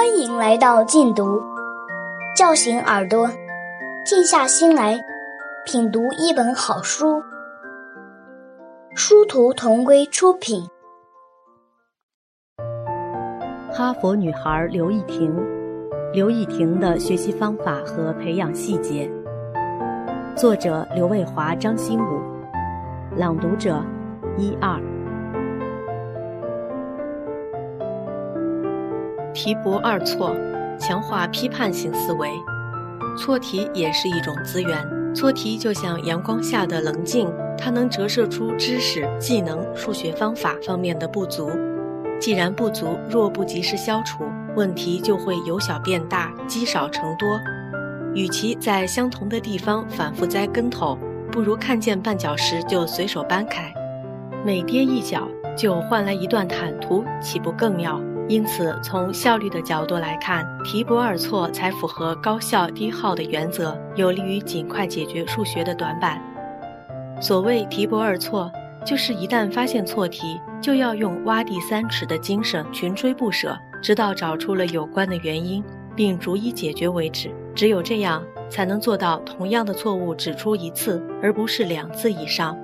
欢迎来到静读，叫醒耳朵，静下心来品读一本好书。殊途同归出品。哈佛女孩刘亦婷，刘亦婷的学习方法和培养细节。作者刘卫华、张新武，朗读者一二。题不二错，强化批判性思维。错题也是一种资源。错题就像阳光下的棱镜，它能折射出知识、技能、数学方法方面的不足。既然不足，若不及时消除，问题就会由小变大，积少成多。与其在相同的地方反复栽跟头，不如看见绊脚石就随手搬开，每跌一脚就换来一段坦途，岂不更妙？因此，从效率的角度来看，提博二错才符合高效低耗的原则，有利于尽快解决数学的短板。所谓提博二错，就是一旦发现错题，就要用挖地三尺的精神，穷追不舍，直到找出了有关的原因，并逐一解决为止。只有这样，才能做到同样的错误指出一次，而不是两次以上。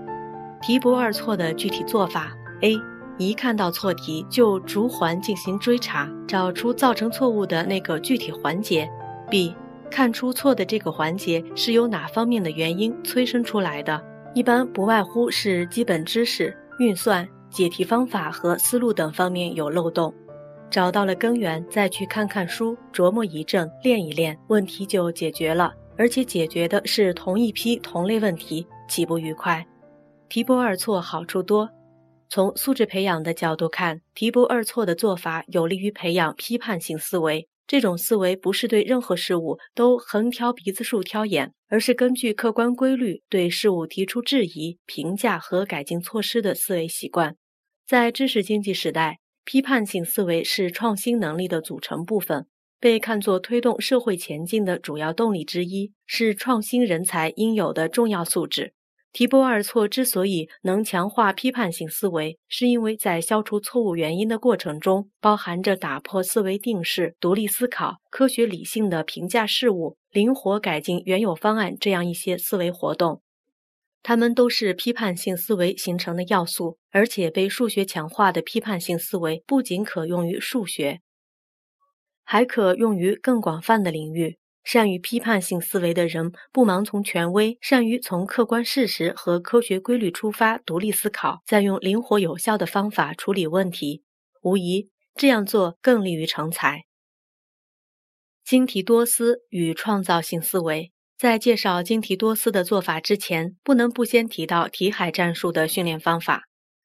提博二错的具体做法：A。一看到错题，就逐环进行追查，找出造成错误的那个具体环节。B. 看出错的这个环节是由哪方面的原因催生出来的，一般不外乎是基本知识、运算、解题方法和思路等方面有漏洞。找到了根源，再去看看书，琢磨一阵，练一练，问题就解决了。而且解决的是同一批同类问题，岂不愉快？题不二错，好处多。从素质培养的角度看，题不二错的做法有利于培养批判性思维。这种思维不是对任何事物都横挑鼻子竖挑眼，而是根据客观规律对事物提出质疑、评价和改进措施的思维习惯。在知识经济时代，批判性思维是创新能力的组成部分，被看作推动社会前进的主要动力之一，是创新人才应有的重要素质。提波二错之所以能强化批判性思维，是因为在消除错误原因的过程中，包含着打破思维定式、独立思考、科学理性的评价事物、灵活改进原有方案这样一些思维活动。它们都是批判性思维形成的要素，而且被数学强化的批判性思维不仅可用于数学，还可用于更广泛的领域。善于批判性思维的人，不盲从权威，善于从客观事实和科学规律出发，独立思考，再用灵活有效的方法处理问题。无疑，这样做更利于成才。精提多思与创造性思维，在介绍精提多思的做法之前，不能不先提到题海战术的训练方法。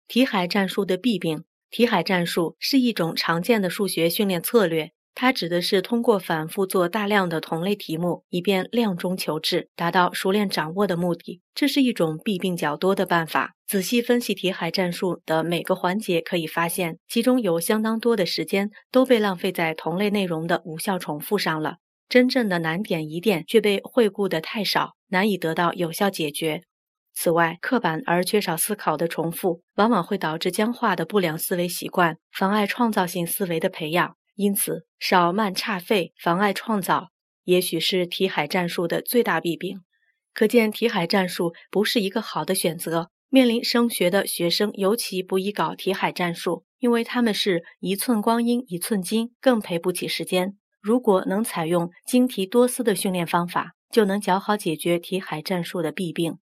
题海战术的弊病，题海战术是一种常见的数学训练策略。它指的是通过反复做大量的同类题目，以便量中求质，达到熟练掌握的目的。这是一种弊病较多的办法。仔细分析题海战术的每个环节，可以发现其中有相当多的时间都被浪费在同类内容的无效重复上了。真正的难点疑点却被惠顾的太少，难以得到有效解决。此外，刻板而缺少思考的重复，往往会导致僵化的不良思维习惯，妨碍创造性思维的培养。因此，少慢差废，妨碍创造，也许是题海战术的最大弊病。可见，题海战术不是一个好的选择。面临升学的学生，尤其不宜搞题海战术，因为他们是一寸光阴一寸金，更赔不起时间。如果能采用精题多思的训练方法，就能较好解决题海战术的弊病。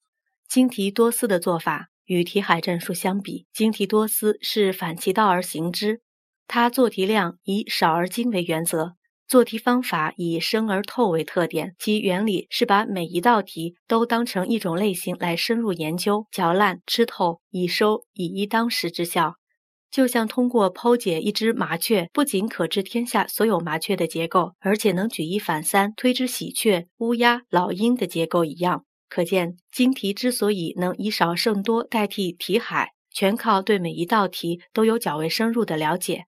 精题多思的做法与题海战术相比，精题多思是反其道而行之。它做题量以少而精为原则，做题方法以深而透为特点。其原理是把每一道题都当成一种类型来深入研究、嚼烂、吃透，以收以一当十之效。就像通过剖解一只麻雀，不仅可知天下所有麻雀的结构，而且能举一反三，推知喜鹊、乌鸦、老鹰的结构一样。可见，精题之所以能以少胜多代替题海，全靠对每一道题都有较为深入的了解。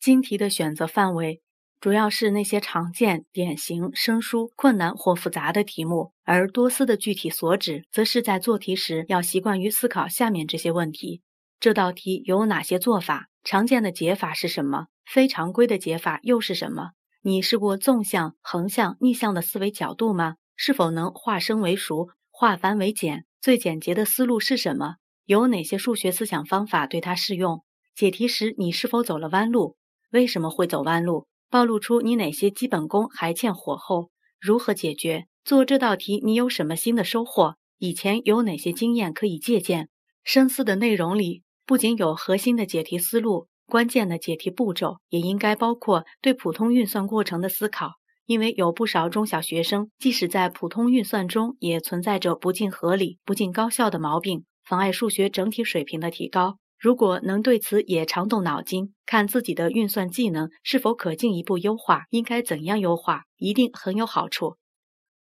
精题的选择范围主要是那些常见、典型、生疏、困难或复杂的题目，而多思的具体所指，则是在做题时要习惯于思考下面这些问题：这道题有哪些做法？常见的解法是什么？非常规的解法又是什么？你试过纵向、横向、逆向的思维角度吗？是否能化生为熟，化繁为简？最简洁的思路是什么？有哪些数学思想方法对它适用？解题时你是否走了弯路？为什么会走弯路？暴露出你哪些基本功还欠火候？如何解决？做这道题你有什么新的收获？以前有哪些经验可以借鉴？深思的内容里不仅有核心的解题思路。关键的解题步骤也应该包括对普通运算过程的思考，因为有不少中小学生即使在普通运算中也存在着不尽合理、不尽高效的毛病，妨碍数学整体水平的提高。如果能对此也常动脑筋，看自己的运算技能是否可进一步优化，应该怎样优化，一定很有好处。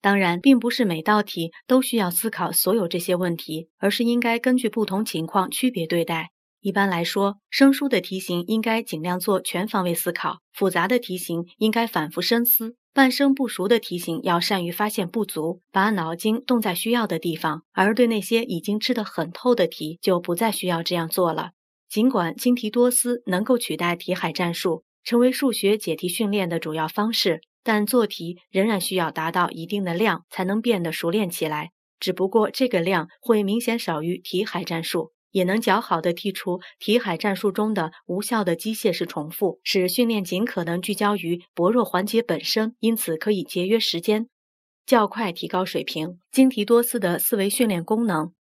当然，并不是每道题都需要思考所有这些问题，而是应该根据不同情况区别对待。一般来说，生疏的题型应该尽量做全方位思考；复杂的题型应该反复深思；半生不熟的题型要善于发现不足，把脑筋动在需要的地方。而对那些已经吃得很透的题，就不再需要这样做了。尽管精题多思能够取代题海战术，成为数学解题训练的主要方式，但做题仍然需要达到一定的量，才能变得熟练起来。只不过这个量会明显少于题海战术。也能较好的剔除题海战术中的无效的机械式重复，使训练尽可能聚焦于薄弱环节本身，因此可以节约时间，较快提高水平。精题多思的思维训练功能，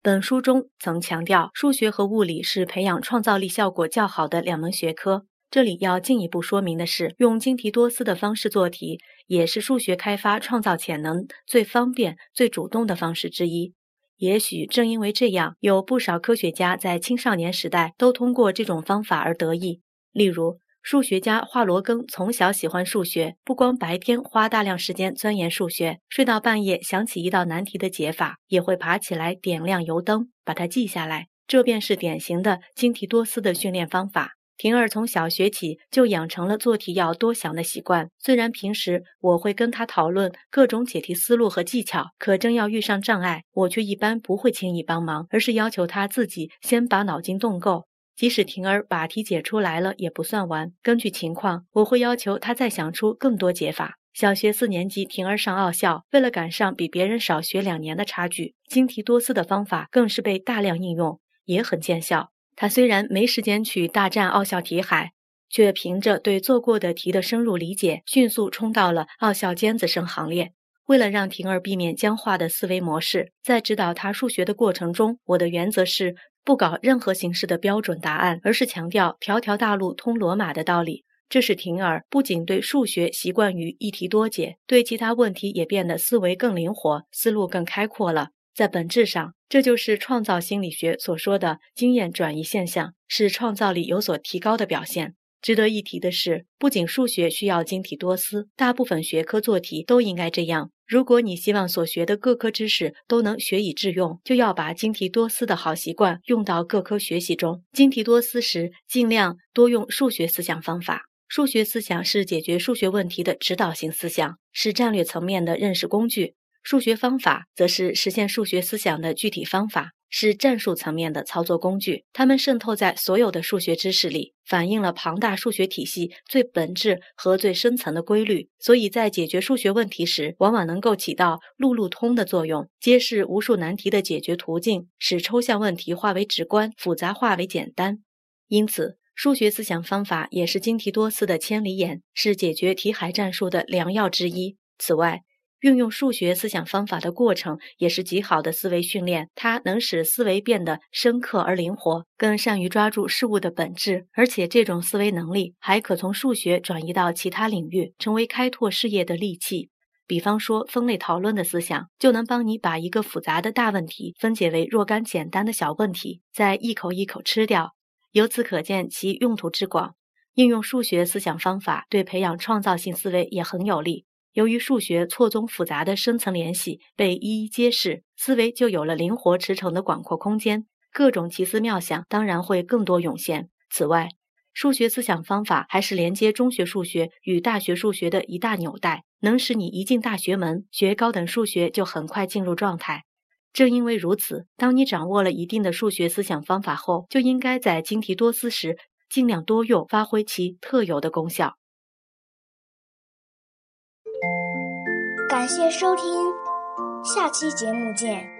本书中曾强调，数学和物理是培养创造力效果较好的两门学科。这里要进一步说明的是，用精题多思的方式做题，也是数学开发创造潜能最方便、最主动的方式之一。也许正因为这样，有不少科学家在青少年时代都通过这种方法而得意。例如，数学家华罗庚从小喜欢数学，不光白天花大量时间钻研数学，睡到半夜想起一道难题的解法，也会爬起来点亮油灯，把它记下来。这便是典型的精题多思的训练方法。婷儿从小学起就养成了做题要多想的习惯。虽然平时我会跟他讨论各种解题思路和技巧，可真要遇上障碍，我却一般不会轻易帮忙，而是要求他自己先把脑筋动够。即使婷儿把题解出来了，也不算完。根据情况，我会要求他再想出更多解法。小学四年级，婷儿上奥校，为了赶上比别人少学两年的差距，精题多思的方法更是被大量应用，也很见效。他虽然没时间去大战奥校题海，却凭着对做过的题的深入理解，迅速冲到了奥校尖子生行列。为了让婷儿避免僵化的思维模式，在指导他数学的过程中，我的原则是不搞任何形式的标准答案，而是强调“条条大路通罗马”的道理。这使婷儿不仅对数学习惯于一题多解，对其他问题也变得思维更灵活，思路更开阔了。在本质上，这就是创造心理学所说的经验转移现象，是创造力有所提高的表现。值得一提的是，不仅数学需要精体多思，大部分学科做题都应该这样。如果你希望所学的各科知识都能学以致用，就要把精题多思的好习惯用到各科学习中。精题多思时，尽量多用数学思想方法。数学思想是解决数学问题的指导性思想，是战略层面的认识工具。数学方法则是实现数学思想的具体方法，是战术层面的操作工具。它们渗透在所有的数学知识里，反映了庞大数学体系最本质和最深层的规律。所以在解决数学问题时，往往能够起到路路通的作用，揭示无数难题的解决途径，使抽象问题化为直观，复杂化为简单。因此，数学思想方法也是精题多思的千里眼，是解决题海战术的良药之一。此外，运用数学思想方法的过程也是极好的思维训练，它能使思维变得深刻而灵活，更善于抓住事物的本质。而且，这种思维能力还可从数学转移到其他领域，成为开拓事业的利器。比方说，分类讨论的思想就能帮你把一个复杂的大问题分解为若干简单的小问题，再一口一口吃掉。由此可见其用途之广。应用数学思想方法对培养创造性思维也很有利。由于数学错综复杂的深层联系被一一揭示，思维就有了灵活驰骋的广阔空间，各种奇思妙想当然会更多涌现。此外，数学思想方法还是连接中学数学与大学数学的一大纽带，能使你一进大学门学高等数学就很快进入状态。正因为如此，当你掌握了一定的数学思想方法后，就应该在精题多思时尽量多用，发挥其特有的功效。感谢收听，下期节目见。